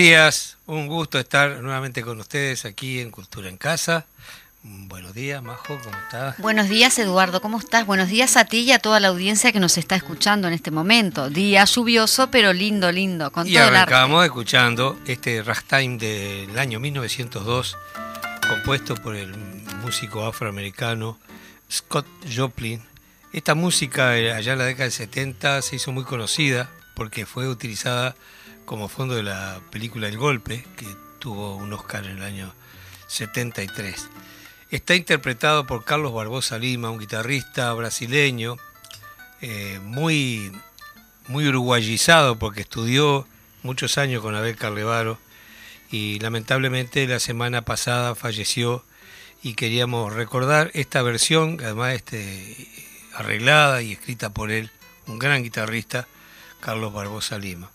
Días, un gusto estar nuevamente con ustedes aquí en Cultura en Casa. Buenos días, Majo, ¿cómo estás? Buenos días, Eduardo, ¿cómo estás? Buenos días a ti y a toda la audiencia que nos está escuchando en este momento. Día lluvioso, pero lindo, lindo, con y arrancamos escuchando este ragtime del año 1902, compuesto por el músico afroamericano Scott Joplin. Esta música eh, allá en la década del 70 se hizo muy conocida porque fue utilizada como fondo de la película El Golpe, que tuvo un Oscar en el año 73. Está interpretado por Carlos Barbosa Lima, un guitarrista brasileño, eh, muy, muy uruguayizado porque estudió muchos años con Abel Carlevaro y lamentablemente la semana pasada falleció y queríamos recordar esta versión, además este, arreglada y escrita por él, un gran guitarrista, Carlos Barbosa Lima.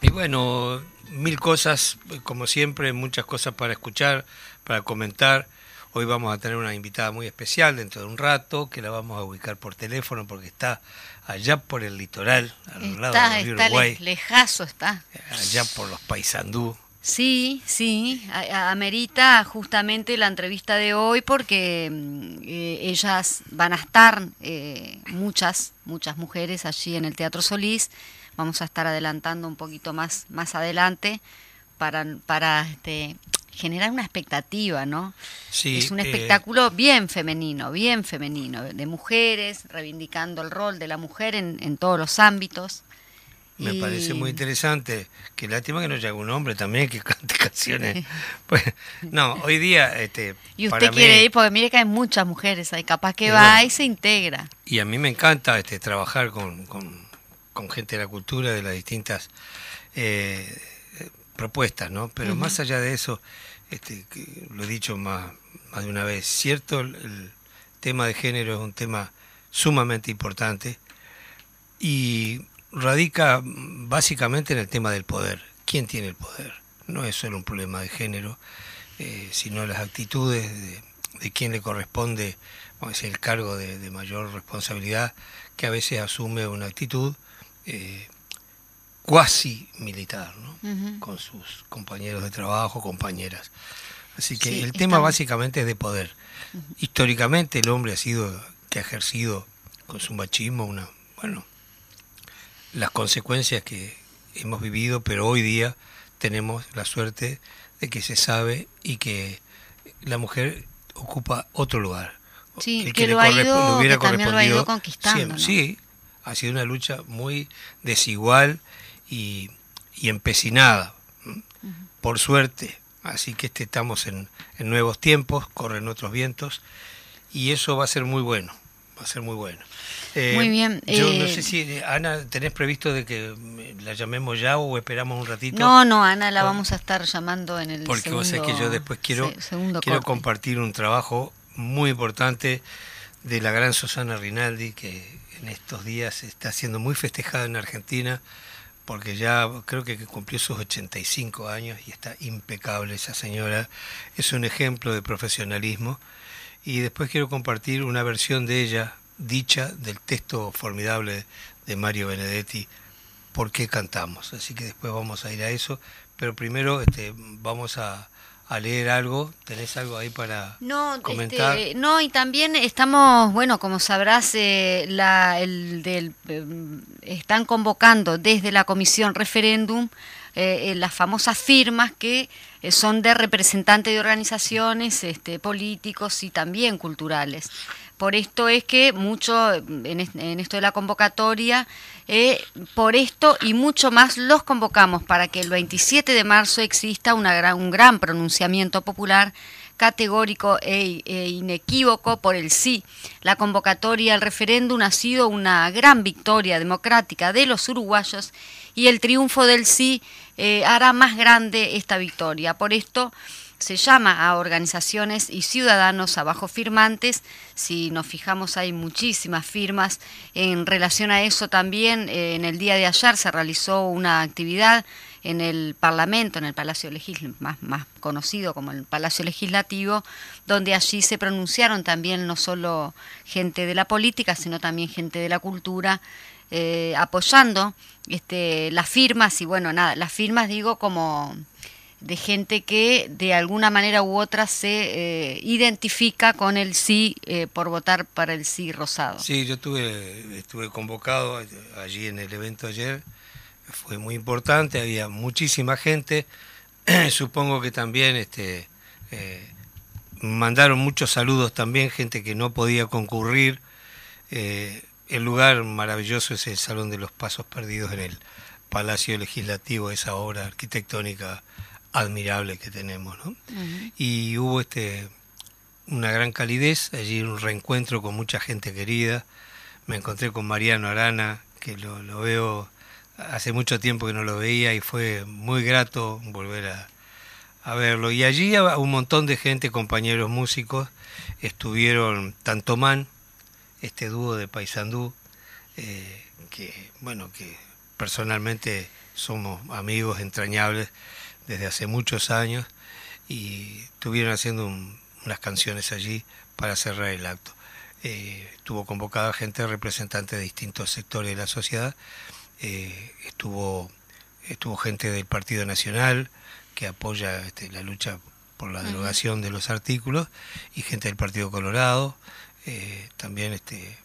Y bueno, mil cosas, como siempre, muchas cosas para escuchar, para comentar. Hoy vamos a tener una invitada muy especial dentro de un rato, que la vamos a ubicar por teléfono porque está allá por el litoral, al lado del río está lejazo está. Allá por los paisandú. Sí, sí, amerita justamente la entrevista de hoy porque mm, eh, ellas van a estar, eh, muchas, muchas mujeres allí en el Teatro Solís. Vamos a estar adelantando un poquito más, más adelante para, para este, generar una expectativa, ¿no? Sí, es un eh, espectáculo bien femenino, bien femenino, de mujeres, reivindicando el rol de la mujer en, en todos los ámbitos. Me parece muy interesante. Qué lástima que no haya un hombre también que cante canciones. pues, no, hoy día... Este, y usted quiere ir, porque mire que hay muchas mujeres ahí, capaz que va y se integra. Y a mí me encanta este, trabajar con, con, gente de la cultura, de las distintas eh, propuestas, ¿no? Pero más allá de eso, este, lo he dicho más, más de una vez, cierto, el, tema de género es un tema sumamente importante y radica básicamente en el tema del poder. ¿Quién tiene el poder? No es solo un problema de género, eh, sino las actitudes de, de, quien le corresponde el cargo de, mayor responsabilidad, que a veces asume una actitud eh, cuasi militar, ¿no? con sus compañeros de trabajo, compañeras. Así que el tema básicamente es de poder. Históricamente el hombre ha sido, que ha ejercido con su machismo una, bueno, las consecuencias que hemos vivido, pero hoy día tenemos la suerte de que se sabe y que la mujer ocupa otro lugar. Sí, que, lo, ha ido, hubiera también lo ha ido conquistando. Sí, ha sido una lucha muy desigual y, empecinada, por suerte. Así que este, estamos en, nuevos tiempos, corren otros vientos y eso va a ser muy bueno, va a ser muy bueno. Eh, muy bien. Yo no eh, sé si, Ana, ¿tenés previsto de que la llamemos ya o esperamos un ratito? No, no, Ana, la vamos a estar llamando en el Porque vos sabés que yo después quiero, quiero compartir un trabajo muy importante de la gran Susana Rinaldi, que en estos días está siendo muy festejada en Argentina porque ya creo que cumplió sus 85 años y está impecable esa señora. Es un ejemplo de profesionalismo. Y después quiero compartir una versión de ella, dicha, del texto formidable de Mario Benedetti, ¿Por qué cantamos? Así que después vamos a ir a eso. Pero primero este, vamos a, a leer algo. ¿Tenés algo ahí para no, comentar? Este, no, y también estamos, bueno, como sabrás, eh, la, el del, eh, están convocando desde la Comisión Referéndum eh, las famosas firmas que son de representantes de organizaciones este, políticos y también culturales. Por esto es que mucho, en, esto de la convocatoria, eh, por esto y mucho más los convocamos para que el 27 de marzo exista un gran pronunciamiento popular categórico e, e, inequívoco por el sí. La convocatoria al referéndum ha sido una gran victoria democrática de los uruguayos y el triunfo del sí eh, hará más grande esta victoria. Por esto se llama a organizaciones y ciudadanos abajo firmantes. Si nos fijamos hay muchísimas firmas. En relación a eso también eh, en el día de ayer se realizó una actividad en el Parlamento, en el Palacio Legislativo, más, más conocido como el Palacio Legislativo, donde allí se pronunciaron también no solo gente de la política, sino también gente de la cultura, eh, apoyando este, las firmas, y bueno, nada, las firmas digo como de gente que de alguna manera u otra se eh, identifica con el sí eh, por votar para el sí rosado. Sí, yo tuve, estuve convocado allí en el evento ayer, fue muy importante, había muchísima gente, supongo que también este, eh, mandaron muchos saludos también, gente que no podía concurrir. el lugar maravilloso es el Salón de los Pasos Perdidos en el Palacio Legislativo, esa obra arquitectónica admirable que tenemos, ¿no? Y hubo este una gran calidez, allí un reencuentro con mucha gente querida. Me encontré con Mariano Arana, que lo, lo veo hace mucho tiempo que no lo veía y fue muy grato volver a, a verlo. Y allí un montón de gente, compañeros músicos, estuvieron Tantomán, este dúo de Paysandú, eh, que bueno, que personalmente somos amigos entrañables desde hace muchos años y estuvieron haciendo unas canciones allí para cerrar el acto. Eh, estuvo convocada gente representante de distintos sectores de la sociedad, eh, estuvo, estuvo gente del Partido Nacional que apoya este, la lucha por la derogación de los artículos y gente del Partido Colorado, eh, también este,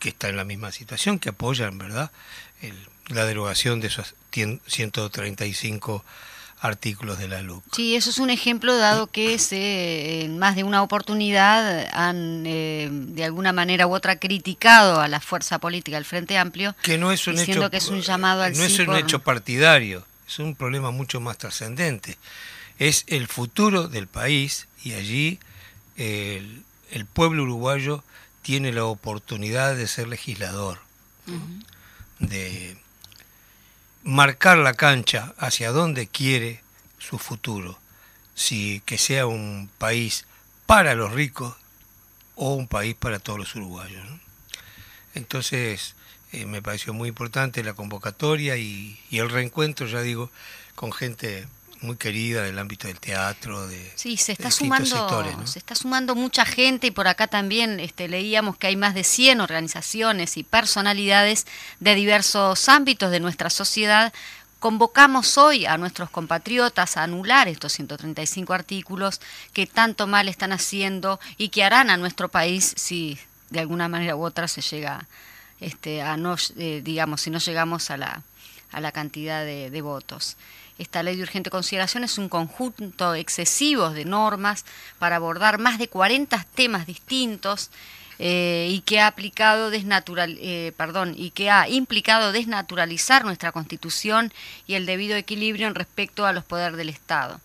que está en la misma situación, que apoyan ¿verdad? la derogación de esos 135 artículos de la LUC. Sí, eso es un ejemplo dado que se, en más de una oportunidad han eh, de alguna manera u otra criticado a la fuerza política del Frente Amplio, que no es un hecho, que es un llamado al No es un hecho partidario, es un problema mucho más trascendente. Es el futuro del país y allí el, pueblo uruguayo tiene la oportunidad de ser legislador, de marcar la cancha hacia donde quiere su futuro, si que sea un país para los ricos o un país para todos los uruguayos. Entonces eh, me pareció muy importante la convocatoria y el reencuentro, ya digo, con gente muy querida del ámbito del teatro, de Sí, se está sumando se está sumando mucha gente y por acá también este leíamos que hay más de 100 organizaciones y personalidades de diversos ámbitos de nuestra sociedad. Convocamos hoy a nuestros compatriotas a anular estos 135 artículos que tanto mal están haciendo y que harán a nuestro país si de alguna manera u otra se llega este, a no, eh, digamos, si no llegamos a la, a la cantidad de, de votos. Esta ley de urgente consideración es un conjunto excesivo de normas para abordar más de 40 temas distintos eh, y que ha aplicado desnatural, eh, perdón, y que ha implicado desnaturalizar nuestra Constitución y el debido equilibrio en respecto a los poderes del Estado.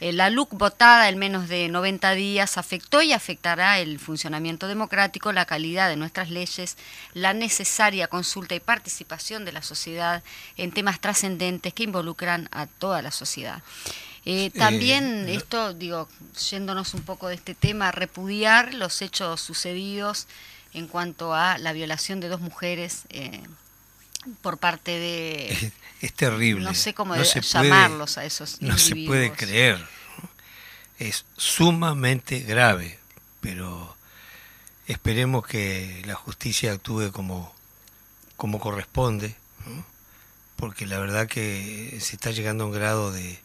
Eh, la LUC votada en menos de 90 días afectó y afectará el funcionamiento democrático, la calidad de nuestras leyes, la necesaria consulta y participación de la sociedad en temas trascendentes que involucran a toda la sociedad. Eh, también esto, digo, yéndonos un poco de este tema, repudiar los hechos sucedidos en cuanto a la violación de dos mujeres eh, por parte de... Es, terrible. No sé cómo llamarlos a esos No se puede creer. Es sumamente grave, pero esperemos que la justicia actúe como, como corresponde, porque la verdad que se está llegando a un grado de,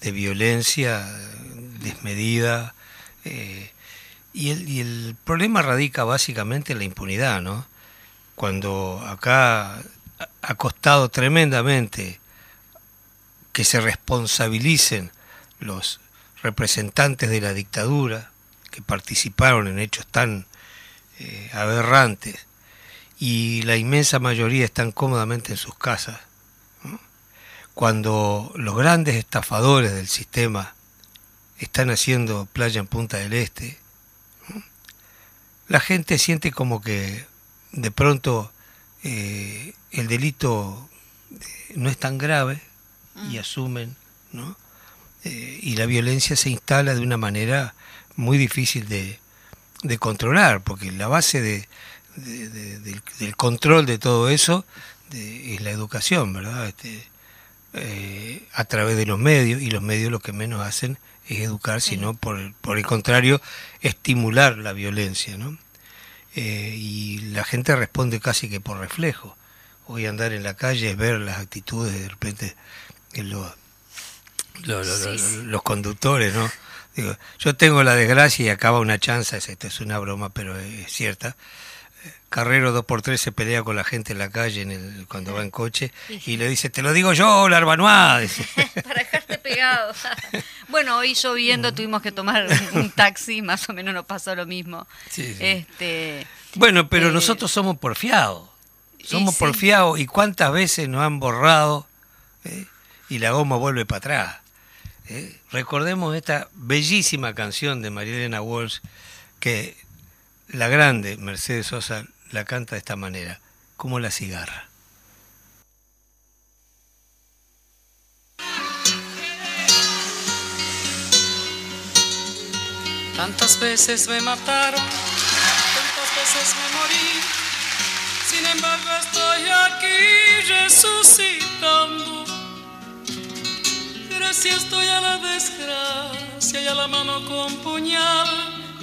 de violencia desmedida. Eh, y, el, y el problema radica básicamente en la impunidad, ¿no? Cuando acá ha costado tremendamente que se responsabilicen los representantes de la dictadura que participaron en hechos tan eh, aberrantes y la inmensa mayoría están cómodamente en sus casas. Cuando los grandes estafadores del sistema están haciendo playa en Punta del Este, la gente siente como que de pronto eh, el delito eh, no es tan grave y mm. asumen, ¿no? Eh, y la violencia se instala de una manera muy difícil de, de controlar, porque la base de, del, control de todo eso es la educación, ¿verdad? Este, a través de los medios, y los medios lo que menos hacen es educar, sino por, por el contrario, estimular la violencia, ¿no? Eh, y la gente responde casi que por reflejo. Hoy andar en la calle es ver las actitudes de repente en los, los conductores, ¿no? Digo, yo tengo la desgracia y acaba una chanza, esto es una broma, pero es cierta. Carrero 2x3 se pelea con la gente en la calle en el, cuando va en coche y le dice, te lo digo yo, Larbanois. Para dejarte pegado. bueno, hoy lloviendo tuvimos que tomar un taxi, más o menos nos pasó lo mismo. Este, bueno, pero eh, nosotros somos porfiados. Somos porfiados y cuántas veces nos han borrado eh? y la goma vuelve para atrás. Eh? Recordemos esta bellísima canción de Marilena Walsh que la grande Mercedes Sosa la canta de esta manera, como la cigarra. Tantas veces me mataron, tantas veces me morí, sin embargo estoy aquí resucitando. Gracias estoy a la desgracia y a la mano con puñal,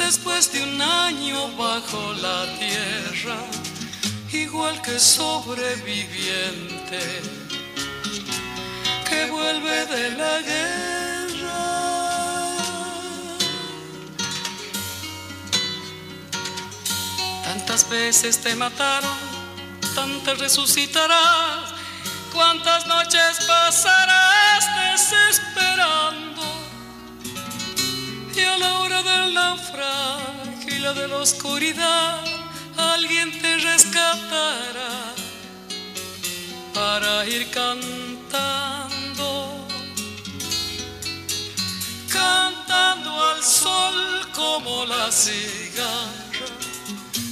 después de un año bajo la tierra, igual que sobreviviente que vuelve de la guerra. Tantas veces te mataron, tantas resucitarás, cuántas noches pasarás desesperando y a la hora del naufragio y la de la oscuridad, alguien te rescatará para ir cantando, cantando al sol como la cigarra,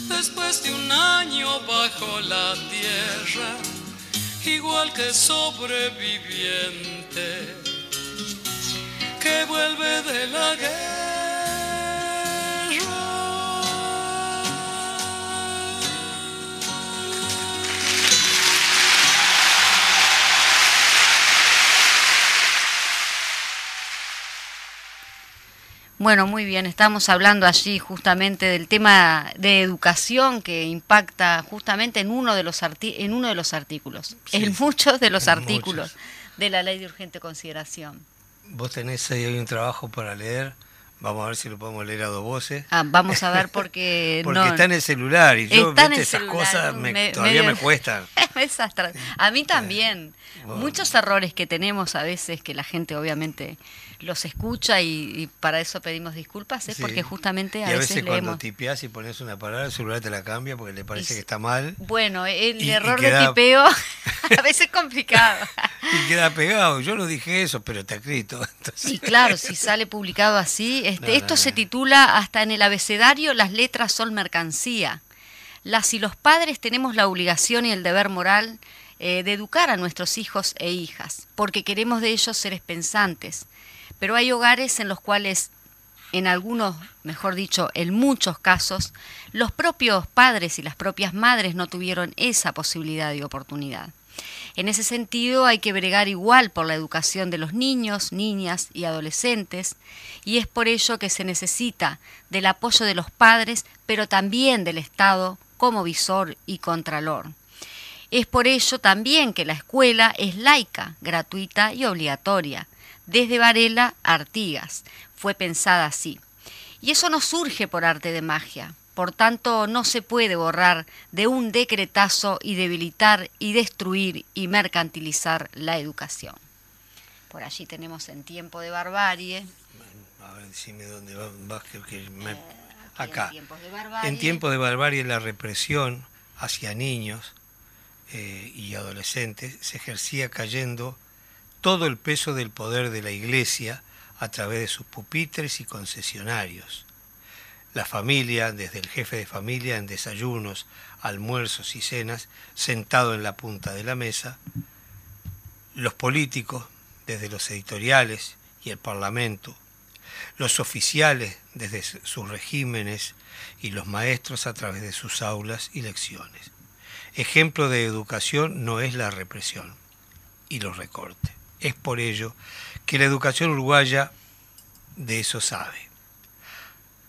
después de un año bajo la tierra, igual que sobreviviente que vuelve de la guerra. Bueno, muy bien, estamos hablando allí justamente del tema de educación que impacta justamente en uno de los, en uno de los artículos, en muchos de los artículos de la ley de urgente consideración. Vos tenés ahí un trabajo para leer. Vamos a ver si lo podemos leer a dos voces. Ah, vamos a ver porque... porque está en el celular y yo esas cosas todavía me cuestan. a mí también. Muchos errores que tenemos a veces que la gente obviamente los escucha y, para eso pedimos disculpas, es porque justamente a, y a veces, cuando tipeás y pones una palabra, el celular te la cambia porque le parece que está mal. Bueno, el error de tipeo a veces es complicado. y queda pegado. Yo no dije eso, pero está escrito. Sí, claro, si sale publicado así. Este, esto se titula hasta en el abecedario las letras son mercancía. Las y los padres tenemos la obligación y el deber moral eh, de educar a nuestros hijos e hijas, porque queremos de ellos seres pensantes pero hay hogares en los cuales, en algunos, mejor dicho, en muchos casos, los propios padres y las propias madres no tuvieron esa posibilidad y oportunidad. En ese sentido hay que bregar igual por la educación de los niños, niñas y adolescentes, y es por ello que se necesita del apoyo de los padres, pero también del Estado como visor y contralor. Es por ello también que la escuela es laica, gratuita y obligatoria, desde Varela a Artigas. Fue pensada así. Y eso no surge por arte de magia, Por tanto, no se puede borrar de un decretazo y debilitar y destruir y mercantilizar la educación. Por allí tenemos en tiempo de barbarie. A ver, decime dónde que, me... Eh, acá. En tiempo de barbarie la represión hacia niños eh, y adolescentes se ejercía cayendo todo el peso del poder de la Iglesia a través de sus pupitres y concesionarios. La familia, desde el jefe de familia en desayunos, almuerzos y cenas, sentado en la punta de la mesa, los políticos, desde los editoriales y el Parlamento, los oficiales desde sus regímenes y los maestros a través de sus aulas y lecciones. Ejemplo de educación no es la represión y los recortes. Es por ello que la educación uruguaya de eso sabe.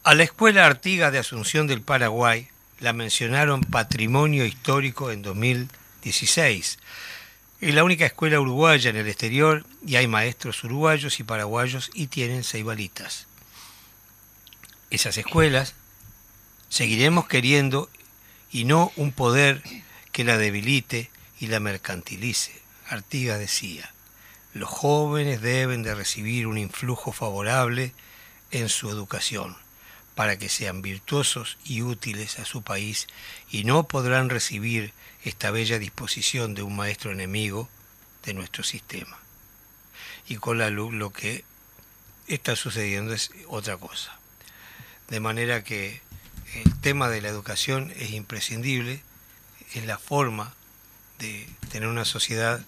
A la Escuela Artigas de Asunción del Paraguay la mencionaron Patrimonio Histórico en 2016. Es la única escuela uruguaya en el exterior y hay maestros uruguayos y paraguayos y tienen ceibalitas. Esas escuelas seguiremos queriendo y no un poder que la debilite y la mercantilice. Artigas decía, los jóvenes deben de recibir un influjo favorable en su educación para que sean virtuosos y útiles a su país y no podrán recibir esta bella disposición de un maestro enemigo de nuestro sistema. Y con la luz lo que está sucediendo es otra cosa. De manera que el tema de la educación es imprescindible, es la forma de tener una sociedad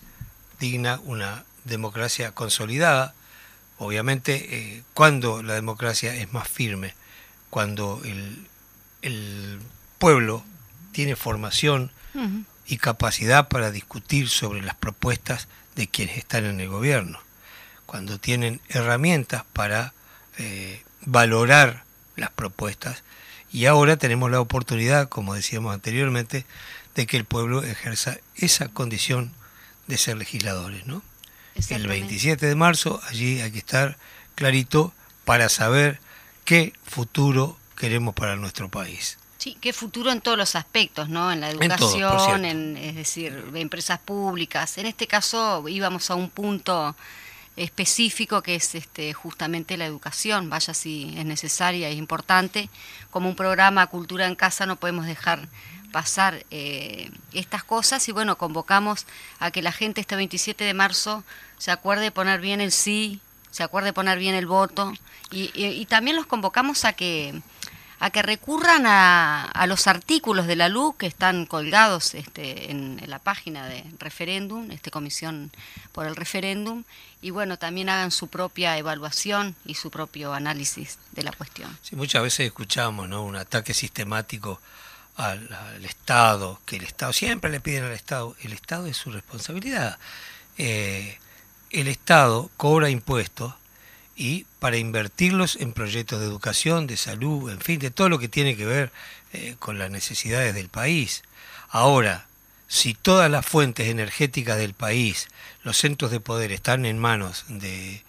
digna, una democracia consolidada. Obviamente, eh, cuando la democracia es más firme, cuando el, pueblo tiene formación y capacidad para discutir sobre las propuestas de quienes están en el gobierno, cuando tienen herramientas para eh, valorar las propuestas y ahora tenemos la oportunidad, como decíamos anteriormente, de que el pueblo ejerza esa condición de ser legisladores, ¿no? El 27 de marzo allí hay que estar clarito para saber qué futuro queremos para nuestro país. Sí, qué futuro en todos los aspectos, ¿no? En la educación, en, es decir, empresas públicas. En este caso íbamos a un punto específico que es este, justamente la educación, vaya si es necesaria, es importante. Como un programa Cultura en Casa no podemos dejar pasar eh, estas cosas y bueno, convocamos a que la gente este 27 de marzo se acuerde de poner bien el sí, se acuerde de poner bien el voto y, también los convocamos a que a que recurran a, a, los artículos de la LUC que están colgados este, en, la página de referéndum, este comisión por el referéndum, y bueno, también hagan su propia evaluación y su propio análisis de la cuestión. Sí, muchas veces escuchamos ¿no? un ataque sistemático al, Estado, que el Estado, siempre le piden al Estado, el Estado es su responsabilidad. Eh, el Estado cobra impuestos y para invertirlos en proyectos de educación, de salud, en fin, de todo lo que tiene que ver eh, con las necesidades del país. Ahora, si todas las fuentes energéticas del país, los centros de poder están en manos de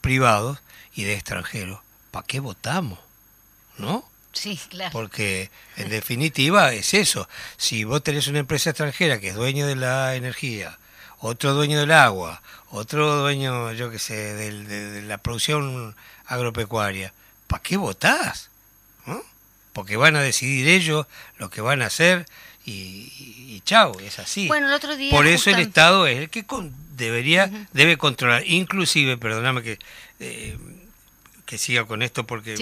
privados y de extranjeros, ¿para qué votamos? ¿No? Sí, claro. Porque en definitiva es eso. Si vos tenés una empresa extranjera que es dueño de la energía, otro dueño del agua, otro dueño, yo qué sé, de, la producción agropecuaria, ¿para qué votás? Porque van a decidir ellos lo que van a hacer y, y, chao, es así. Bueno, el otro día Por eso el Estado es el que debería, debe controlar, inclusive, perdóname que... Eh, que siga con esto porque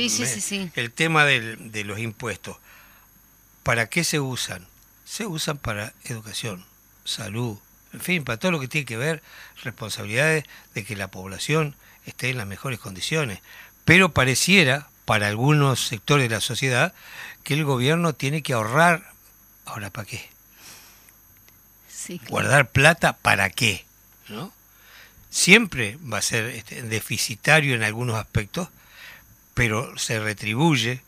el tema de los impuestos, ¿para qué se usan? Se usan para educación, salud, en fin, para todo lo que tiene que ver responsabilidades de que la población esté en las mejores condiciones. Pero pareciera, para algunos sectores de la sociedad, que el gobierno tiene que ahorrar. Ahora, ¿para qué? Guardar plata, ¿para qué? ¿No? Siempre va a ser este, deficitario en algunos aspectos, pero se retribuye,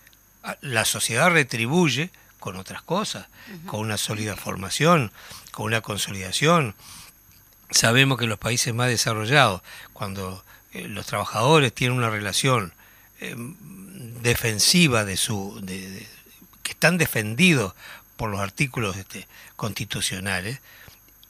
la sociedad retribuye con otras cosas, con una sólida formación, con una consolidación. Sabemos que los países más desarrollados, cuando eh, los trabajadores tienen una relación em, defensiva de su que están defendidos por los artículos este, constitucionales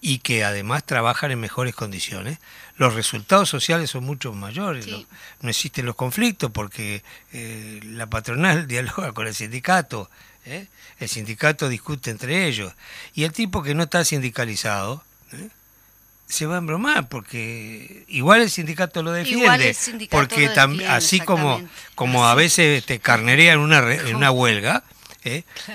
y que además trabajan en mejores condiciones, los resultados sociales son mucho mayores. No, existen los conflictos porque eh, la patronal dialoga con el sindicato, ¿eh? el sindicato discute entre ellos. Y el tipo que no está sindicalizado ¿eh? se va a embromar porque igual el sindicato lo defiende. porque así como, como a veces te carnerean una, en una huelga,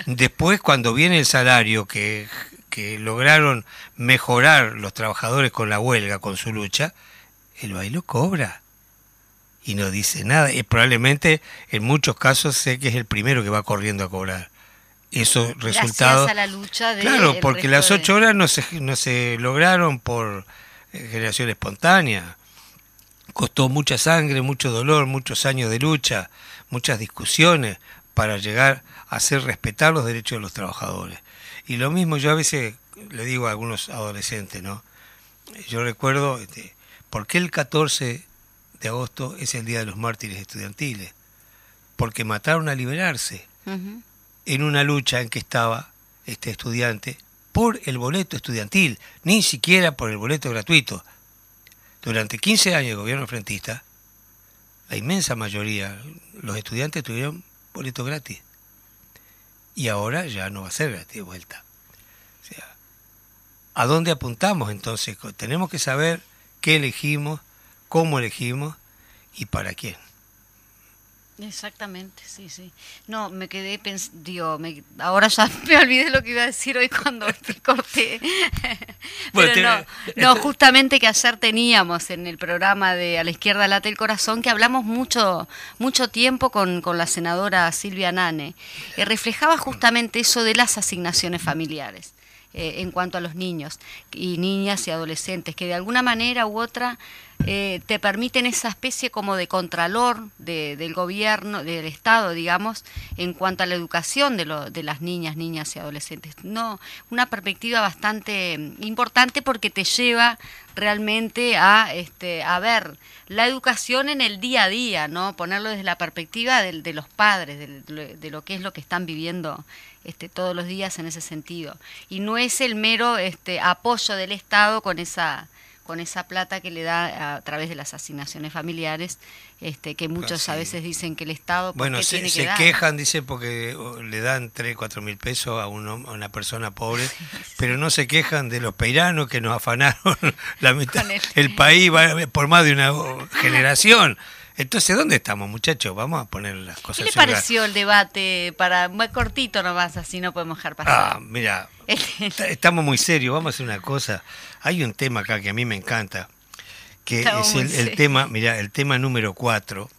después cuando viene el salario que que lograron mejorar los trabajadores con la huelga, con su lucha, el bailo cobra y no dice nada. Y probablemente en muchos casos sé que es el primero que va corriendo a cobrar. Eso resultado. a la lucha de Claro, porque las ocho horas no se, no se lograron por eh, generación espontánea. Costó mucha sangre, mucho dolor, muchos años de lucha, muchas discusiones para llegar a hacer respetar los derechos de los trabajadores. Y lo mismo yo a veces le digo a algunos adolescentes, ¿no? Yo recuerdo, este, ¿por qué el 14 de agosto es el Día de los Mártires Estudiantiles? Porque mataron a liberarse en una lucha en que estaba este estudiante por el boleto estudiantil, ni siquiera por el boleto gratuito. Durante 15 años de gobierno frentista, la inmensa mayoría, los estudiantes tuvieron boleto gratis y ahora ya no va a ser de vuelta. O sea, ¿a dónde apuntamos entonces? Tenemos que saber qué elegimos, cómo elegimos y para quién. Exactamente, sí, sí. No, me quedé pensando, me, ahora ya me olvidé lo que iba a decir hoy cuando te corté. Pero no, no, justamente que ayer teníamos en el programa de A la izquierda late el corazón que hablamos mucho mucho tiempo con, con la senadora Silvia Nane. y reflejaba justamente eso de las asignaciones familiares. Eh, en cuanto a los niños y niñas y adolescentes, que de alguna manera u otra eh, te permiten esa especie como de contralor del gobierno, del Estado, digamos, en cuanto a la educación de, de las niñas, niñas y adolescentes. No, una perspectiva bastante importante porque te lleva realmente a, este, a ver la educación en el día a día, ¿no? Ponerlo desde la perspectiva de, de los padres, de, de, lo que es lo que están viviendo este, todos los días en ese sentido. Y no es el mero este, apoyo del Estado con esa con esa plata que le da a través de las asignaciones familiares, este, que muchos a veces dicen que el Estado... Bueno, se, se quejan, dice, porque le dan 3, 4 mil pesos a, una persona pobre, pero no se quejan de los peiranos que nos afanaron la mitad, el... país por más de una generación. Entonces, ¿dónde estamos, muchachos? Vamos a poner las cosas. ¿Qué le pareció el debate para muy cortito nomás, así no podemos dejar pasar? Ah, mira, estamos muy serios. Vamos a hacer una cosa. Hay un tema acá que a mí me encanta, que es el, tema, mira, el tema número cuatro,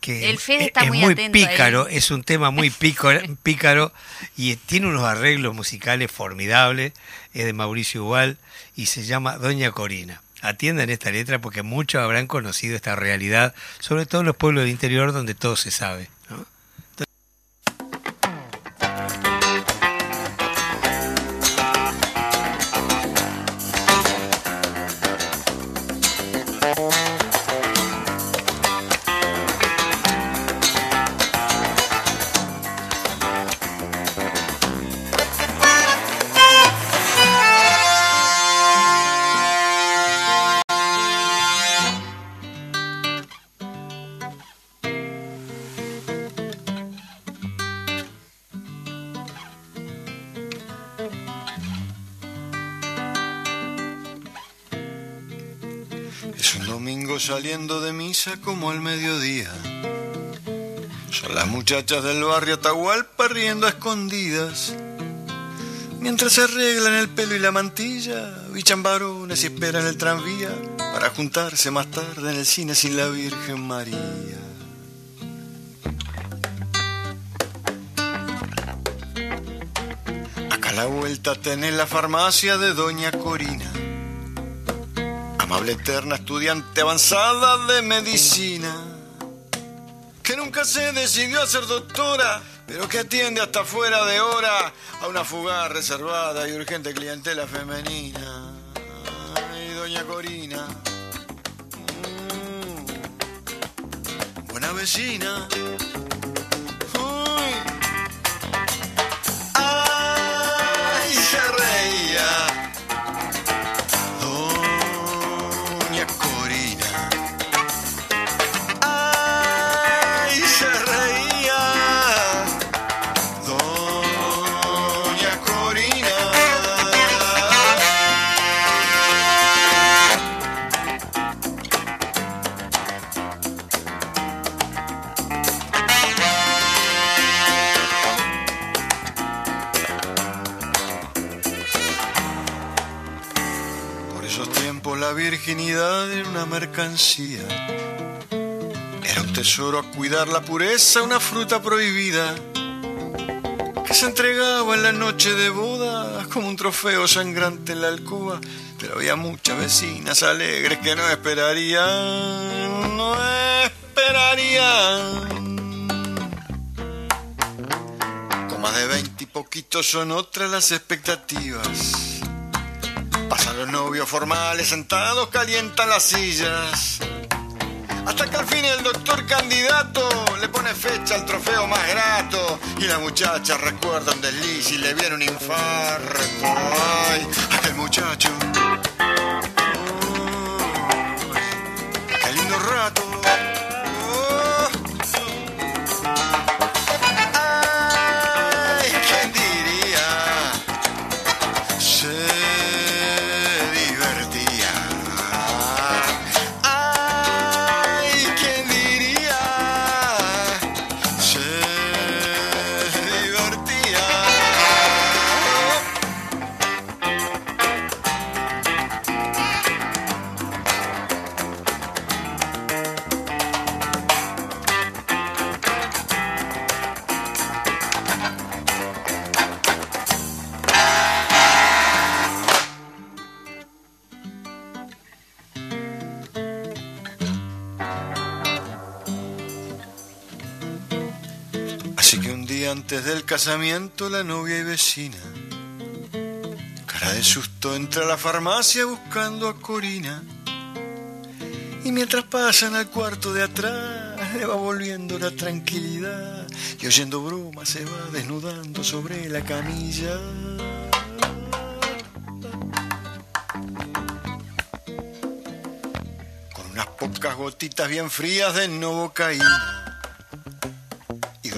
que el es, muy, pícaro, es un tema muy pícaro, pícaro y tiene unos arreglos musicales formidables, es de Mauricio Ubal y se llama Doña Corina atiendan esta letra porque muchos habrán conocido esta realidad, sobre todo en los pueblos del interior donde todo se sabe. Saliendo de misa como al mediodía. Son las muchachas del barrio Atahualpa riendo a escondidas. Mientras se arreglan el pelo y la mantilla, bichan varones y esperan el tranvía para juntarse más tarde en el cine sin la Virgen María. Acá a la vuelta tenés la farmacia de Doña Corina amable eterna estudiante avanzada de medicina, que nunca se decidió a ser doctora, pero que atiende hasta fuera de hora a una fugaz, reservada y urgente clientela femenina. Ay, doña Corina, mm. buena vecina. Uy. Ay, se reía mercancía. Era un tesoro a cuidar la pureza, una fruta prohibida que se entregaba en la noche de boda como un trofeo sangrante en la alcoba. Pero había muchas vecinas alegres que no esperarían, no esperarían. Con más de veinte y poquitos son otras las expectativas. Pasan los novios formales sentados, calientan las sillas. Hasta que al fin el doctor candidato le pone fecha al trofeo más grato y la muchacha recuerda un desliz y le viene un infarto. Ay, aquel muchacho. Casamiento la novia y vecina, cara de susto, entra a la farmacia buscando a Corina. Y mientras pasan al cuarto de atrás, le va volviendo la tranquilidad. Y oyendo bromas se va desnudando sobre la camilla. Con unas pocas gotitas bien frías de novocaína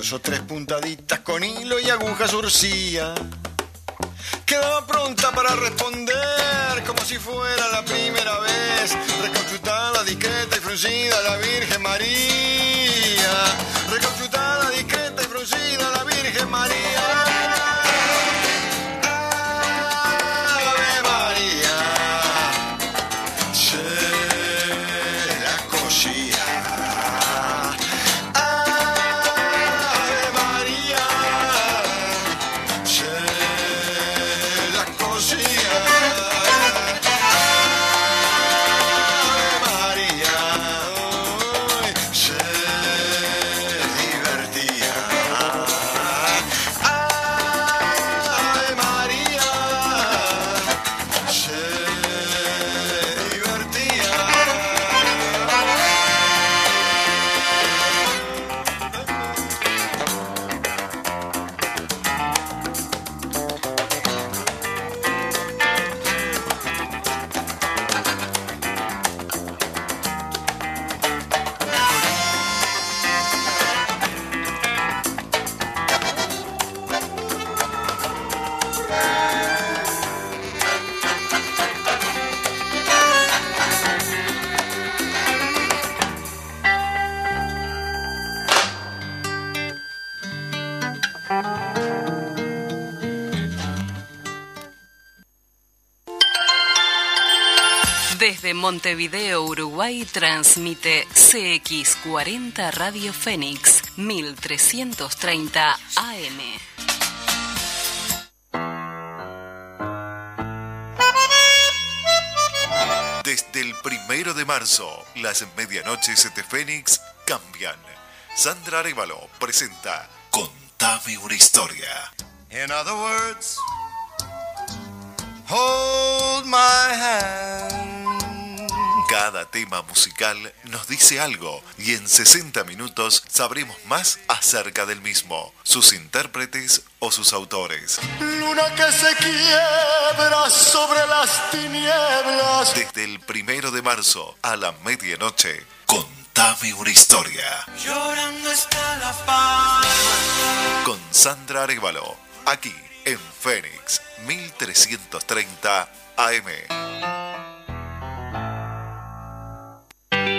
o tres puntaditas con hilo y aguja surcía. Quedaba pronta para responder como si fuera la primera vez. Recauchutada, discreta y fruncida la Virgen María. Montevideo, Uruguay, transmite CX40 Radio Fénix 1330 AM. Desde el primero de marzo, las medianoches de Fénix cambian. Sandra Arevalo presenta Contame una historia. In other words, hold my hand. Cada tema musical nos dice algo y en 60 minutos sabremos más acerca del mismo, sus intérpretes o sus autores. Luna que se quiebra sobre las tinieblas. Desde el primero de marzo a la medianoche, Contame una historia. Llorando está la palma. Con Sandra Arevalo, aquí en Fénix 1330 AM.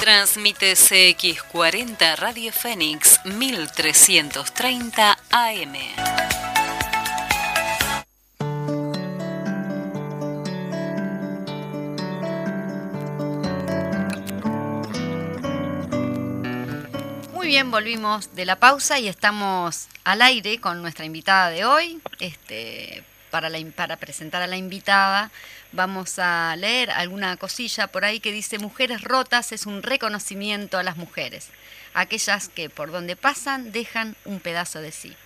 Transmite CX40 Radio Fénix 1330 AM. Muy bien, volvimos de la pausa y estamos al aire con nuestra invitada de hoy. Este, para, la, para presentar a la invitada, vamos a leer alguna cosilla por ahí que dice, Mujeres rotas es un reconocimiento a las mujeres, aquellas que por donde pasan dejan un pedazo de sí,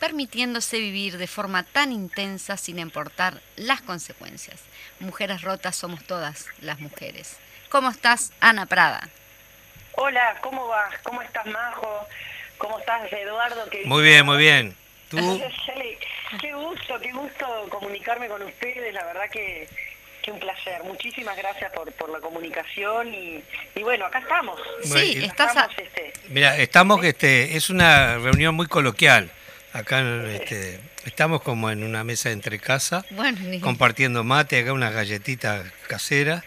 permitiéndose vivir de forma tan intensa sin importar las consecuencias. Mujeres rotas somos todas las mujeres. ¿Cómo estás, Ana Prada? Hola, ¿cómo vas? ¿Cómo estás, Majo? ¿Cómo estás, Eduardo? Muy bien, muy bien. ¿Tú? qué gusto, qué gusto comunicarme con ustedes, la verdad que, que un placer. Muchísimas gracias por, por la comunicación y, y bueno, acá estamos. Sí, estás estamos, este, Mira, estamos este es una reunión muy coloquial. Acá este, estamos como en una mesa entre casa, Bueno, compartiendo mate, acá unas galletitas caseras.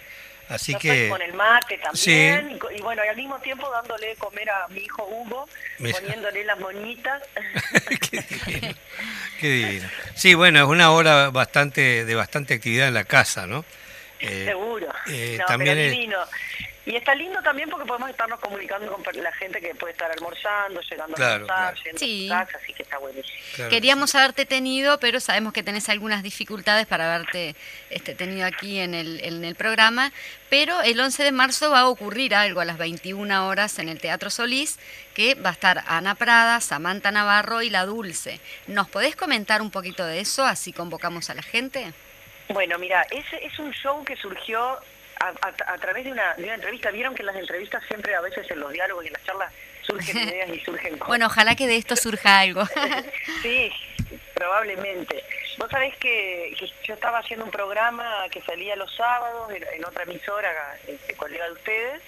Así que con el mate también Sí. y, bueno, y al mismo tiempo dándole de comer a mi hijo Hugo, Mira. poniéndole las moñitas. qué divino, qué divino. Sí, bueno, es una hora bastante de bastante actividad en la casa, ¿no? Eh, Seguro. eh, no, también pero es- divino. Y está lindo también porque podemos estarnos comunicando con la gente que puede estar almorzando, llegando Claro, a almorzar, claro. yendo Sí. a casa, así que está buenísimo. claro, Queríamos haberte tenido, pero sabemos que tenés algunas dificultades para haberte este, tenido aquí en el, en el programa. Pero el 11 de marzo va a ocurrir algo a las 21 horas en el Teatro Solís, que va a estar Ana Prada, Samantha Navarro y La Dulce. ¿Nos podés comentar un poquito de eso? Así convocamos a la gente. Bueno, mira, ese es un show que surgió a, a- a través de una, de una entrevista. Vieron que en las entrevistas siempre a veces en los diálogos y en las charlas surgen ideas y surgen cosas. Bueno, ojalá que de esto surja algo. Sí, probablemente. Vos sabés que, que yo estaba haciendo un programa que salía los sábados en, en otra emisora, este, colega de ustedes,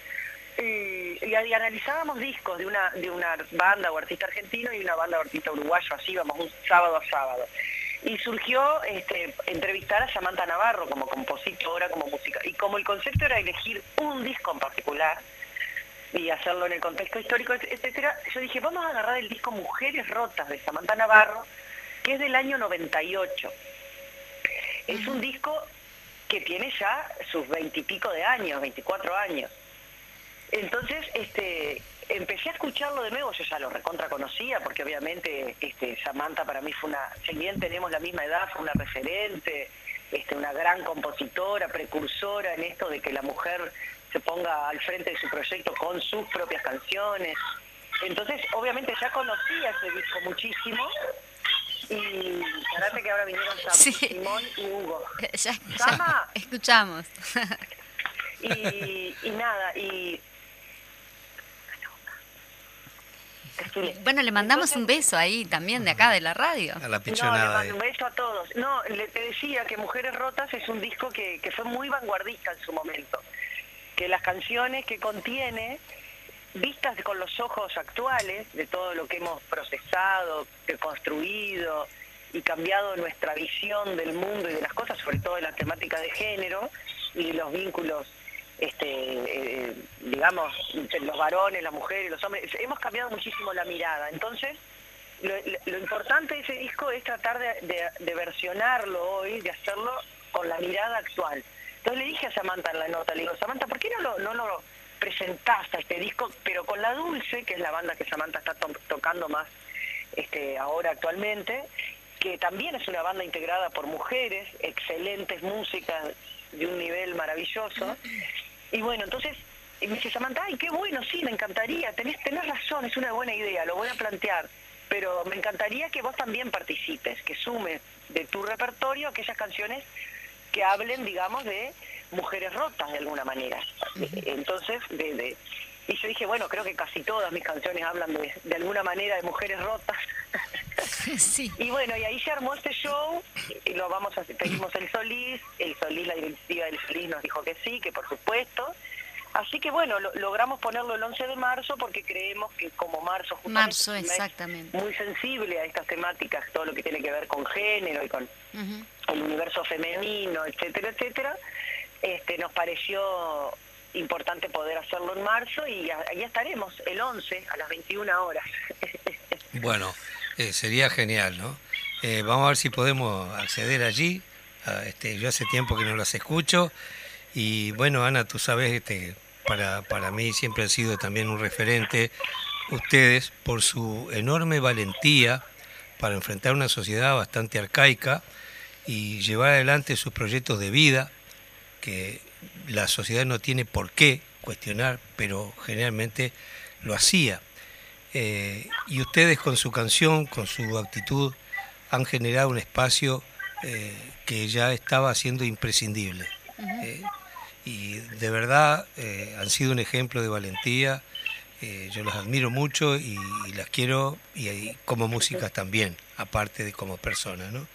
y, y- y analizábamos discos de una, de una banda o artista argentino y una banda o artista uruguayo, así íbamos un sábado a sábado. Y surgió este, entrevistar a Samantha Navarro como compositora, como música. Y como el concepto era elegir un disco en particular, y hacerlo en el contexto histórico, et- etcétera, yo dije, vamos a agarrar el disco Mujeres Rotas de Samantha Navarro, que es del año 98. Es un disco que tiene ya sus veintipico de años, 24 años. Entonces, este, empecé a escucharlo de nuevo, yo ya lo recontra conocía, porque obviamente este, Samantha para mí fue una, si bien tenemos la misma edad, fue una referente, este, una gran compositora, precursora en esto de que la mujer se ponga al frente de su proyecto con sus propias canciones. Entonces, obviamente ya conocía ese disco muchísimo. Y parate que ahora vinieron Sí. Simón y Hugo. ya, ya escuchamos. Y, y nada, y... Bueno, le mandamos Entonces- un beso ahí también de acá de la radio. a la No, le pichonada. mando un beso a todos. No, le te decía que Mujeres Rotas es un disco que, que fue muy vanguardista en su momento. Que las canciones que contiene, vistas con los ojos actuales de todo lo que hemos procesado, que construido y cambiado nuestra visión del mundo y de las cosas, sobre todo en la temática de género y los vínculos este, eh, digamos, los varones, las mujeres, los hombres, hemos cambiado muchísimo la mirada. Entonces, lo, importante de ese disco es tratar de, versionarlo hoy, de hacerlo con la mirada actual. Entonces le dije a Samantha en la nota, le digo, Samantha, ¿por qué no lo, no lo presentás a este disco, pero con La Dulce, que es la banda que Samantha está to- tocando más este, ahora actualmente, que también es una banda integrada por mujeres, excelentes músicas de un nivel maravilloso. Y bueno, entonces me dice Samantha, ay, qué bueno, sí, me encantaría, tenés, tenés razón, es una buena idea, lo voy a plantear, pero me encantaría que vos también participes, que sumes de tu repertorio aquellas canciones que hablen, digamos, de mujeres rotas de alguna manera. Entonces, de, y yo dije, bueno, creo que casi todas mis canciones hablan de, de alguna manera de mujeres rotas. Sí. Y bueno, y ahí se armó este show, y lo vamos a pedimos el Solís, el Solís, la directiva del Solís nos dijo que sí, que por supuesto. Así que bueno, lo- logramos ponerlo el 11 de marzo porque creemos que como marzo justamente Marzo, es exactamente. muy sensible a estas temáticas, todo lo que tiene que ver con género y con el universo femenino, etcétera, etcétera, este, nos pareció importante poder hacerlo en marzo y a- ahí estaremos el 11 a las 21 horas. Bueno, eh, sería genial, ¿no? Eh, vamos a ver si podemos acceder allí. Ah, este, yo hace tiempo que no las escucho. Y bueno, Ana, tú sabes, este, para, para mí siempre han sido también un referente ustedes por su enorme valentía para enfrentar una sociedad bastante arcaica y llevar adelante sus proyectos de vida que la sociedad no tiene por qué cuestionar, pero generalmente lo hacía. Eh, y ustedes con su canción, con su actitud, han generado un espacio eh, que ya estaba siendo imprescindible. Eh, y de verdad han sido un ejemplo de valentía. yo las admiro mucho y, y las quiero y, y como músicas también, aparte de como personas. ¿no?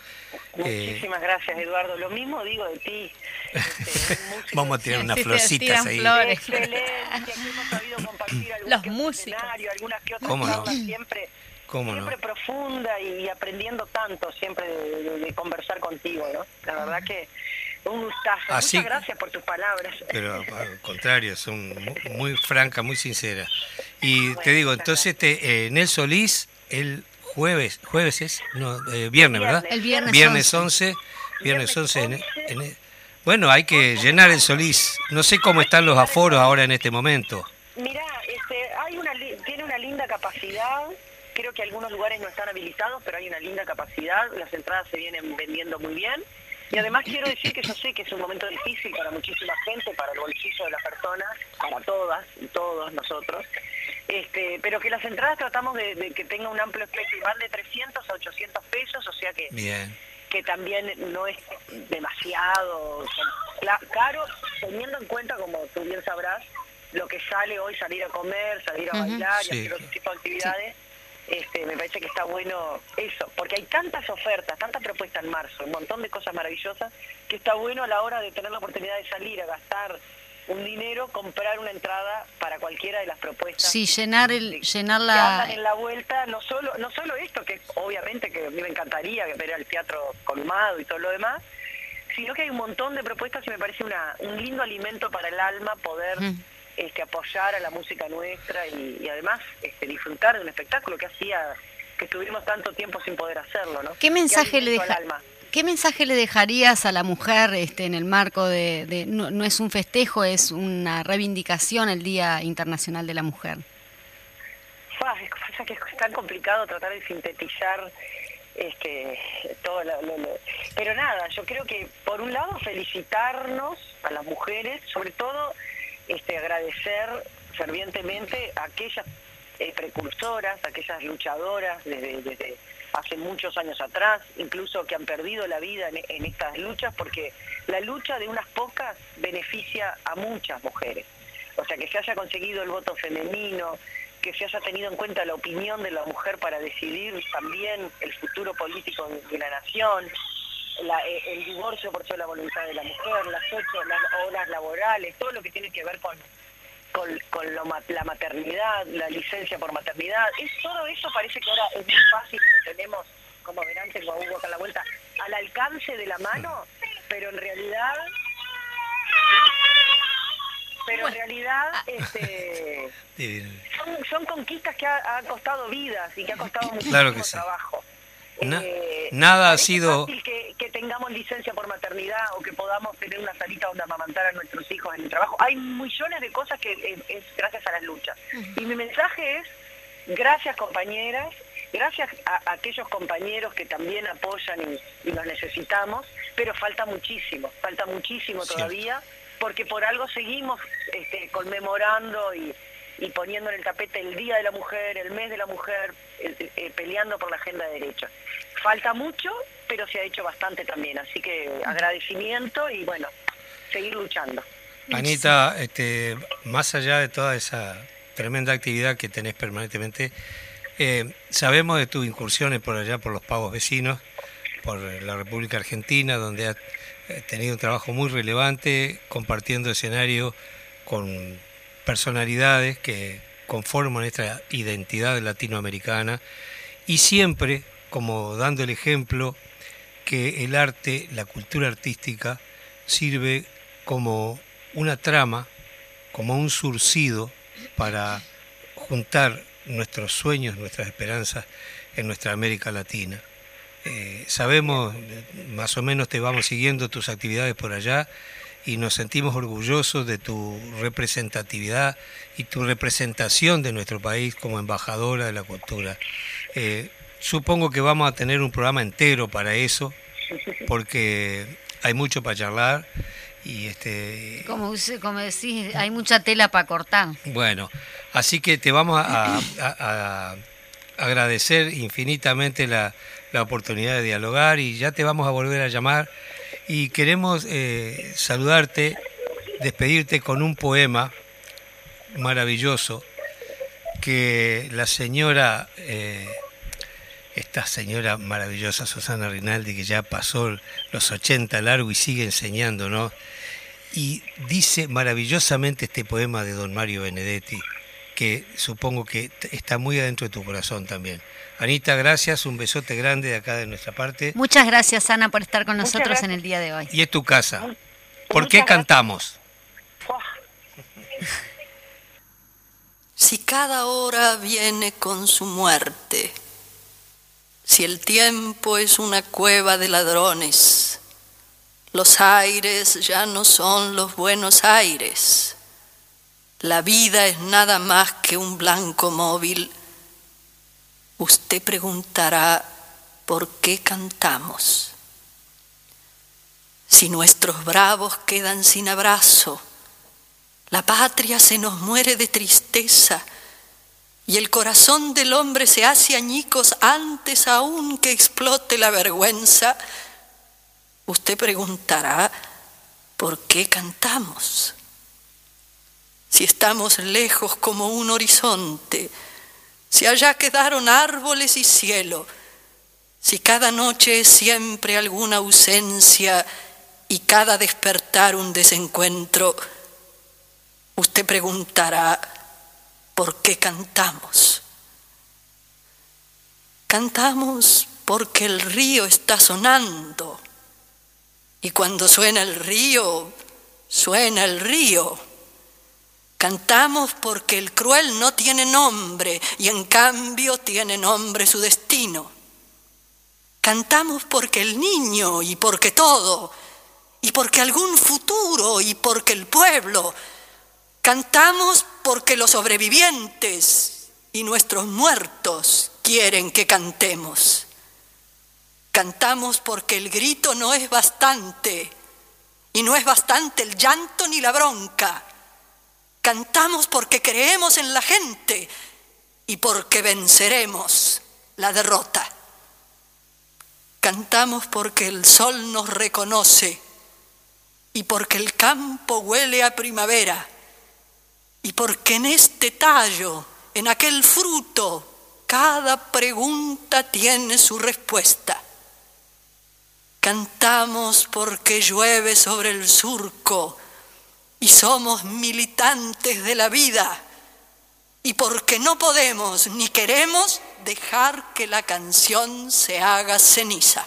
Eh, Muchísimas gracias, Eduardo. Lo mismo digo de ti. Este, vamos a tirar unas Sí, florcitas ahí. flores. Excelente, que hemos sabido compartir Los músicos. algunas que otras ¿Cómo no? siempre, ¿Cómo no? siempre profunda y, aprendiendo tanto siempre de, de- de conversar contigo, ¿no? La verdad que un gustazo. Así- Muchas gracias por tus palabras. Pero al contrario, son mu- muy francas, muy sinceras. Y te digo, entonces este, eh, Nel Solís, el jueves, jueves es, no, eh, viernes, ¿verdad? El viernes Viernes 11. 11, viernes Viernes 11. en- 11. en- bueno, hay que llenar el Solís. No sé cómo están los aforos ahora en este momento. Mira, este, hay una tiene una linda capacidad. Creo que algunos lugares no están habilitados, pero hay una linda capacidad. Las entradas se vienen vendiendo muy bien. Y además quiero decir que yo sé que es un momento difícil para muchísima gente, para el bolsillo de las personas, para todas y todos nosotros. Este, pero que las entradas tratamos de, de que tenga un amplio espectro, van de 300 a 800 pesos, o sea que Bien. que también no es demasiado caro, teniendo en cuenta, como tú bien sabrás, lo que sale hoy, salir a comer, salir a bailar Sí. y hacer otro tipo de actividades. Este, me parece que está bueno eso, porque hay tantas ofertas, tantas propuestas en marzo, un montón de cosas maravillosas, que está bueno a la hora de tener la oportunidad de salir a gastar un dinero, comprar una entrada para cualquiera de las propuestas Sí, llenar el, llenar la, en la vuelta, no solo, no solo esto, que obviamente que a mí me encantaría ver el teatro colmado y todo lo demás, sino que hay un montón de propuestas y me parece una, un lindo alimento para el alma poder Mm. Este, apoyar a la música nuestra y, y además este, disfrutar de un espectáculo que hacía que estuvimos tanto tiempo sin poder hacerlo, ¿no? ¿Qué mensaje le deja- alma. ¿Qué mensaje le dejarías a la mujer este, en el marco de, de- no, no es un festejo, es una reivindicación el Día Internacional de la Mujer? Fua, es pasa que es tan complicado tratar de sintetizar este todo lo, lo- lo- pero nada yo creo que por un lado felicitarnos a las mujeres sobre todo este agradecer fervientemente a aquellas eh, precursoras aquellas luchadoras desde, hace muchos años atrás incluso que han perdido la vida en, estas luchas porque la lucha de unas pocas beneficia a muchas mujeres. O sea, que se haya conseguido el voto femenino, que se haya tenido en cuenta la opinión de la mujer para decidir también el futuro político de la nación, la- eh, el divorcio por sola voluntad de la mujer, las ocho las horas laborales, todo lo que tiene que ver con con, con lo la maternidad, la licencia por maternidad, es, todo eso parece que ahora es muy fácil, lo tenemos, como verán, tengo a Hugo acá a la vuelta, al alcance de la mano, pero en realidad pero en realidad este, Eh, son, son conquistas que ha, ha costado vidas y que ha costado muchísimo Claro que sí. trabajo. Na- Eh, nada ha sido- que, que tengamos licencia por maternidad o que podamos tener una salita donde amamantar a nuestros hijos en el trabajo. Hay millones de cosas que es gracias a las luchas. Y mi mensaje es, gracias compañeras, gracias a, a aquellos compañeros que también apoyan y, y los necesitamos, pero falta muchísimo, falta muchísimo Cierto. todavía, porque por algo seguimos este, conmemorando y, y poniendo en el tapete el Día de la Mujer, el mes de la mujer, eh, eh, peleando por la agenda de derechos. Falta mucho, pero se ha hecho bastante también, así que agradecimiento y bueno, seguir luchando. Anita, este, más allá de toda esa tremenda actividad que tenés permanentemente, eh, sabemos de tus incursiones por allá, por los pagos vecinos, por la República Argentina, donde has eh, tenido un trabajo muy relevante, compartiendo escenario con personalidades que conforman nuestra identidad latinoamericana y siempre como dando el ejemplo que el arte, la cultura artística, sirve como una trama, como un surcido para juntar nuestros sueños, nuestras esperanzas en nuestra América Latina. Eh, sabemos, más o menos te vamos siguiendo tus actividades por allá y nos sentimos orgullosos de tu representatividad y tu representación de nuestro país como embajadora de la cultura. Eh, supongo que vamos a tener un programa entero para eso, porque hay mucho para charlar y este como, como decís hay mucha tela para cortar bueno así que te vamos a, agradecer infinitamente la, la, oportunidad de dialogar y ya te vamos a volver a llamar y queremos eh, saludarte despedirte con un poema maravilloso que la señora eh, esta señora maravillosa Susana Rinaldi que ya pasó los 80 largo y sigue enseñando, ¿no? Y dice maravillosamente este poema de don Mario Benedetti, que supongo que está muy adentro de tu corazón también. Anita, gracias, un besote grande de acá de nuestra parte. Muchas gracias, Ana, por estar con nosotros en el día de hoy. Y es tu casa. ¿Por qué cantamos? Si cada hora viene con su muerte, si el tiempo es una cueva de ladrones, los aires ya no son los buenos aires, la vida es nada más que un blanco móvil, usted preguntará por qué cantamos. Si nuestros bravos quedan sin abrazo, la patria se nos muere de tristeza, y el corazón del hombre se hace añicos antes aún que explote la vergüenza, usted preguntará, ¿por qué cantamos? Si estamos lejos como un horizonte, si allá quedaron árboles y cielo, si cada noche es siempre alguna ausencia y cada despertar un desencuentro, usted preguntará, ¿por qué cantamos? Cantamos porque el río está sonando. Y cuando suena el río, suena el río. Cantamos porque el cruel no tiene nombre y en cambio tiene nombre su destino. Cantamos porque el niño y porque todo, y porque algún futuro y porque el pueblo. Cantamos porque los sobrevivientes y nuestros muertos quieren que cantemos. Cantamos porque el grito no es bastante y no es bastante el llanto ni la bronca. Cantamos porque creemos en la gente y porque venceremos la derrota. Cantamos porque el sol nos reconoce y porque el campo huele a primavera y porque en este tallo, en aquel fruto, cada pregunta tiene su respuesta. Cantamos porque llueve sobre el surco y somos militantes de la vida y porque no podemos ni queremos dejar que la canción se haga ceniza.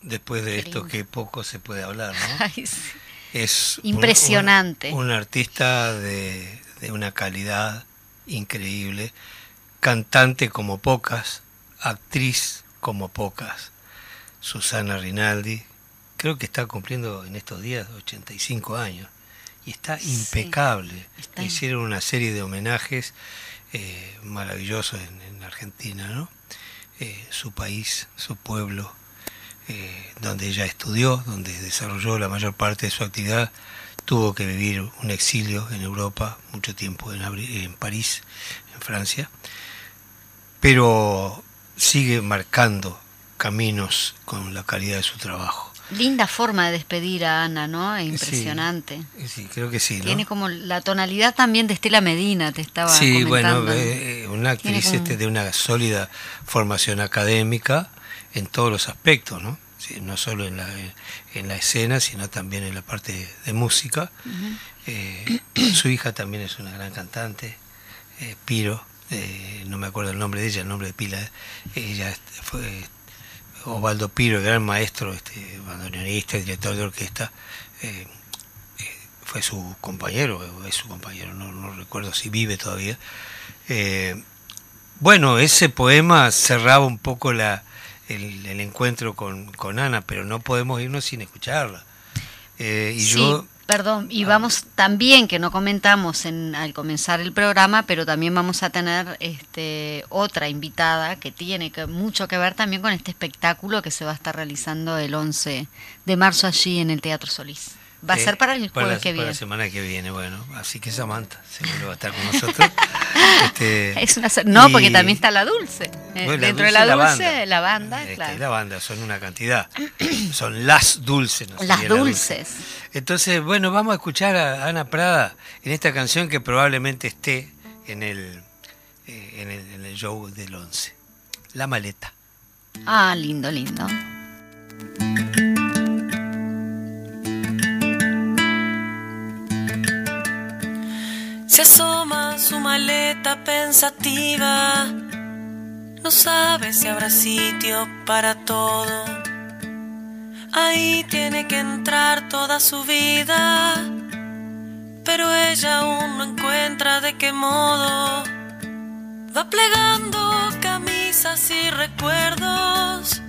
Después de esto que poco se puede hablar, ¿no? Es impresionante. Un, artista de, de, una calidad increíble, cantante como pocas, actriz como pocas. Susana Rinaldi, creo que está cumpliendo en estos días 85 años y está impecable. Hicieron una serie de homenajes eh, maravillosos en, Argentina, ¿no? Eh, su país, su pueblo, eh, donde ella estudió, donde desarrolló la mayor parte de su actividad, tuvo que vivir un exilio en Europa, mucho tiempo en, en París, en Francia, pero sigue marcando caminos con la calidad de su trabajo. Linda forma de despedir a Ana, ¿no? Es impresionante. Sí, creo que sí. ¿no? Tiene como la tonalidad también de Estela Medina, te estaba Sí, comentando. bueno, eh, una actriz como- este, de una sólida formación académica en todos los aspectos, ¿no? Sí, no solo en la, en la escena, sino también en la parte de música. Eh, su hija también es una gran cantante, eh, Piro, eh, no me acuerdo el nombre de ella, el nombre de pila. eh, Ella fue Osvaldo Piro, gran maestro, este, bandoneonista, director de orquesta. eh, eh, fue su compañero, es su compañero, no, no recuerdo si vive todavía. Eh, bueno, ese poema cerraba un poco la, el, el encuentro con, con Ana, pero no podemos irnos sin escucharla. Eh, y Sí, yo perdón, y vamos también, que no comentamos en, al comenzar el programa, pero también vamos a tener este, otra invitada que tiene que, mucho que ver también con este espectáculo que se va a estar realizando el 11 de marzo allí en el Teatro Solís. Va a ser para el para jueves la- que para viene. la semana que viene, bueno. Así que Samantha seguro va a estar con nosotros. Este, Es una, sor- no, y- porque también está la Dulce. Eh, la Dentro de Dulce la y la Dulce, banda. la banda, Este, claro. La banda, son una cantidad. son las dulces. no Las dulces. dulce. Entonces, bueno, vamos a escuchar a Ana Prada en esta canción que probablemente esté en el, eh, en el, en el show del 11. La maleta. Ah, lindo, lindo. Se asoma su maleta pensativa, no sabe si habrá sitio para todo. Ahí tiene que entrar toda su vida, pero ella aún no encuentra de qué modo. Va plegando camisas y recuerdos,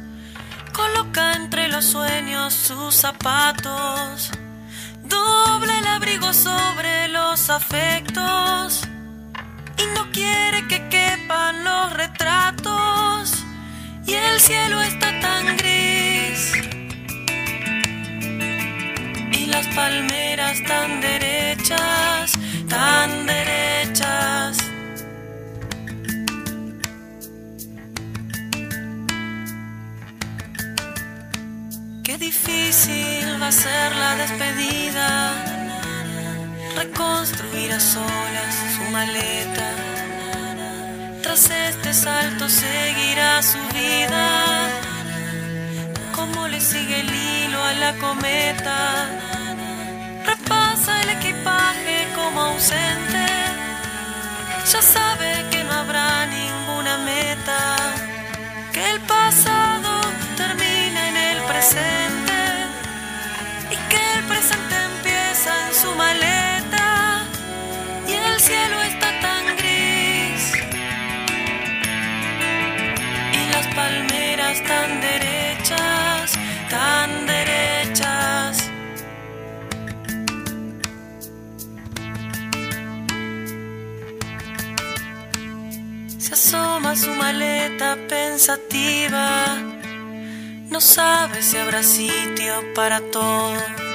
coloca entre los sueños sus zapatos. Doble el abrigo sobre los afectos y no quiere que quepan los retratos y el cielo está tan gris y las palmeras tan derechas, tan derechas. Difícil va a ser la despedida, reconstruir a solas su maleta. Tras este salto seguirá su vida, como le sigue el hilo a la cometa. Repasa el equipaje como ausente, ya sabe que no habrá ninguna meta, que el pasado presente y que el presente empieza en su maleta y el cielo está tan gris y las palmeras tan derechas, tan derechas. Se asoma su maleta pensativa, no sabe si habrá sitio para todo.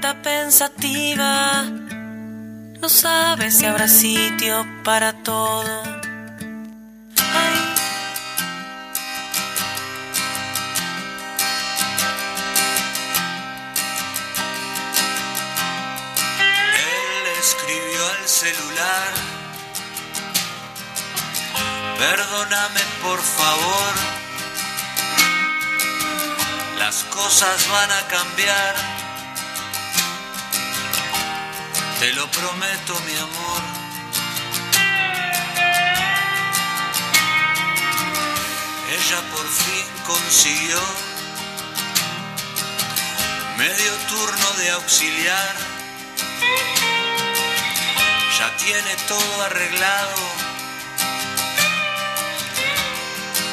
pensativa. No sabe si habrá sitio para todo. Él escribió al celular. Perdóname por favor. Las cosas van a cambiar te lo prometo, mi amor. Ella por fin consiguió medio turno de auxiliar. Ya tiene todo arreglado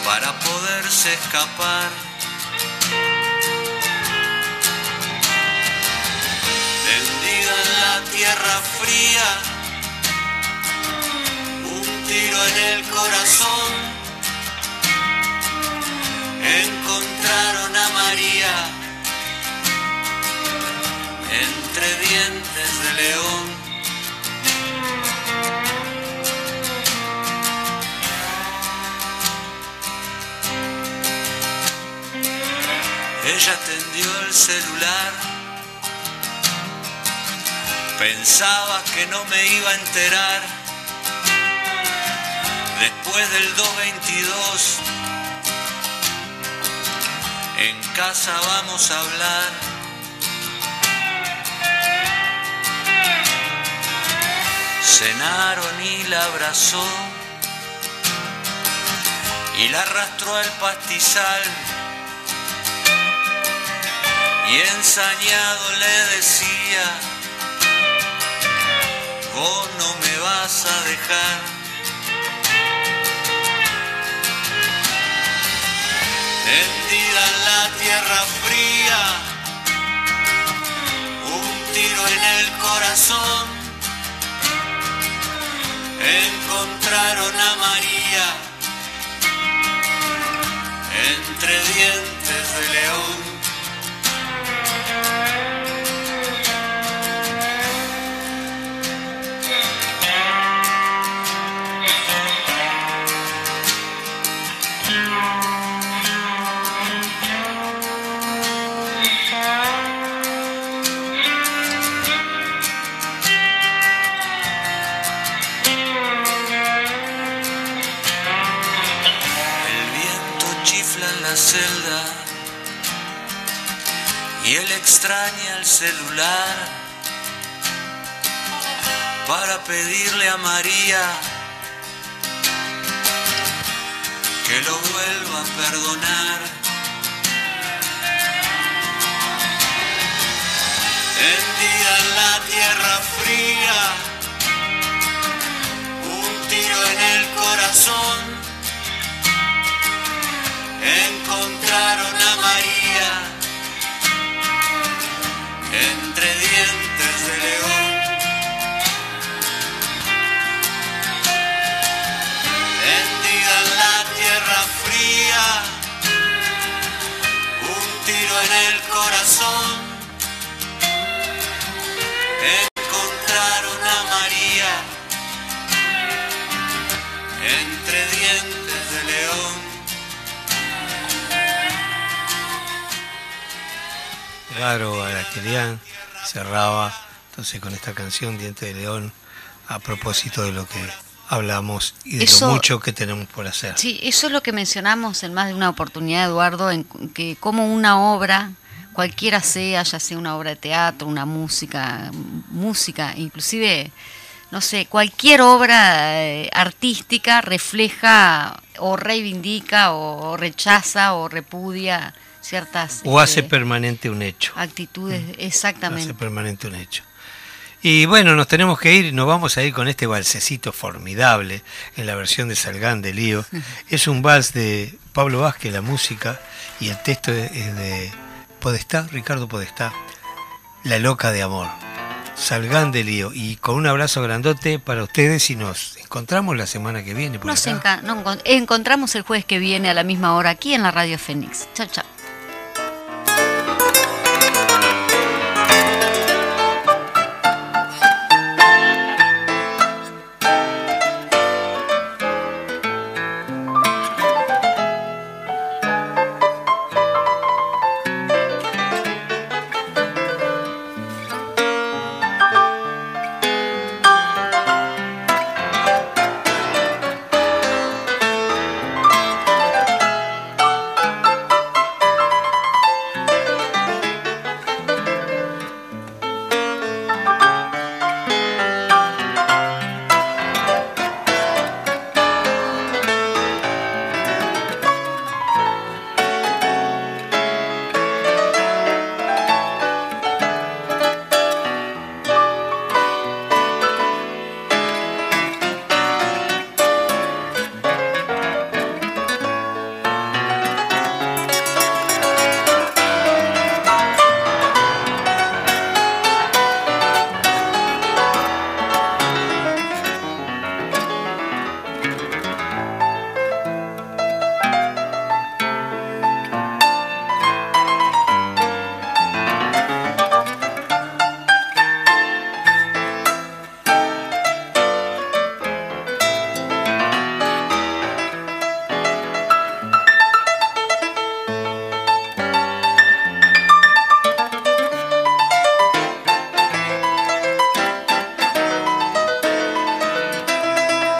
para poderse escapar. Un tiro en el corazón. Encontraron a María entre dientes de león. Ella atendió el celular. Pensaba que no me iba a enterar. Después del 222, en casa vamos a hablar. Cenaron y la abrazó y la arrastró al pastizal y ensañado le decía, vos no me vas a dejar. Tendida en la tierra fría, un tiro en el corazón, encontraron a María entre dientes de león. Él extraña el celular para pedirle a María que lo vuelva a perdonar. Tendida en la tierra fría, un tiro en el corazón encontraron a María entre dientes de león. Claro, Araquelian cerraba entonces con esta canción Diente de León a propósito de lo que hablamos y de Eso- lo mucho que tenemos por hacer. Sí, eso es lo que mencionamos en más de una oportunidad, Eduardo, en que como una obra, cualquiera sea, ya sea una obra de teatro, una música, música, inclusive, no sé, cualquier obra eh, artística refleja o reivindica o, rechaza o repudia ciertas O hace este, permanente un hecho. actitudes, Hace exactamente. permanente un hecho. Y bueno, nos tenemos que ir, nos vamos a ir con este balsecito formidable en la versión de Salgán de Lío. Es un vals de Pablo Vázquez, la música, y el texto es de Podestá, Ricardo Podestá, La loca de amor. Salgán de Lío. Y con un abrazo grandote para ustedes y nos encontramos la semana que viene. Por Nos acá. enca- no, encon- encontramos el jueves que viene a la misma hora aquí en la Radio Fénix. Chao, chao.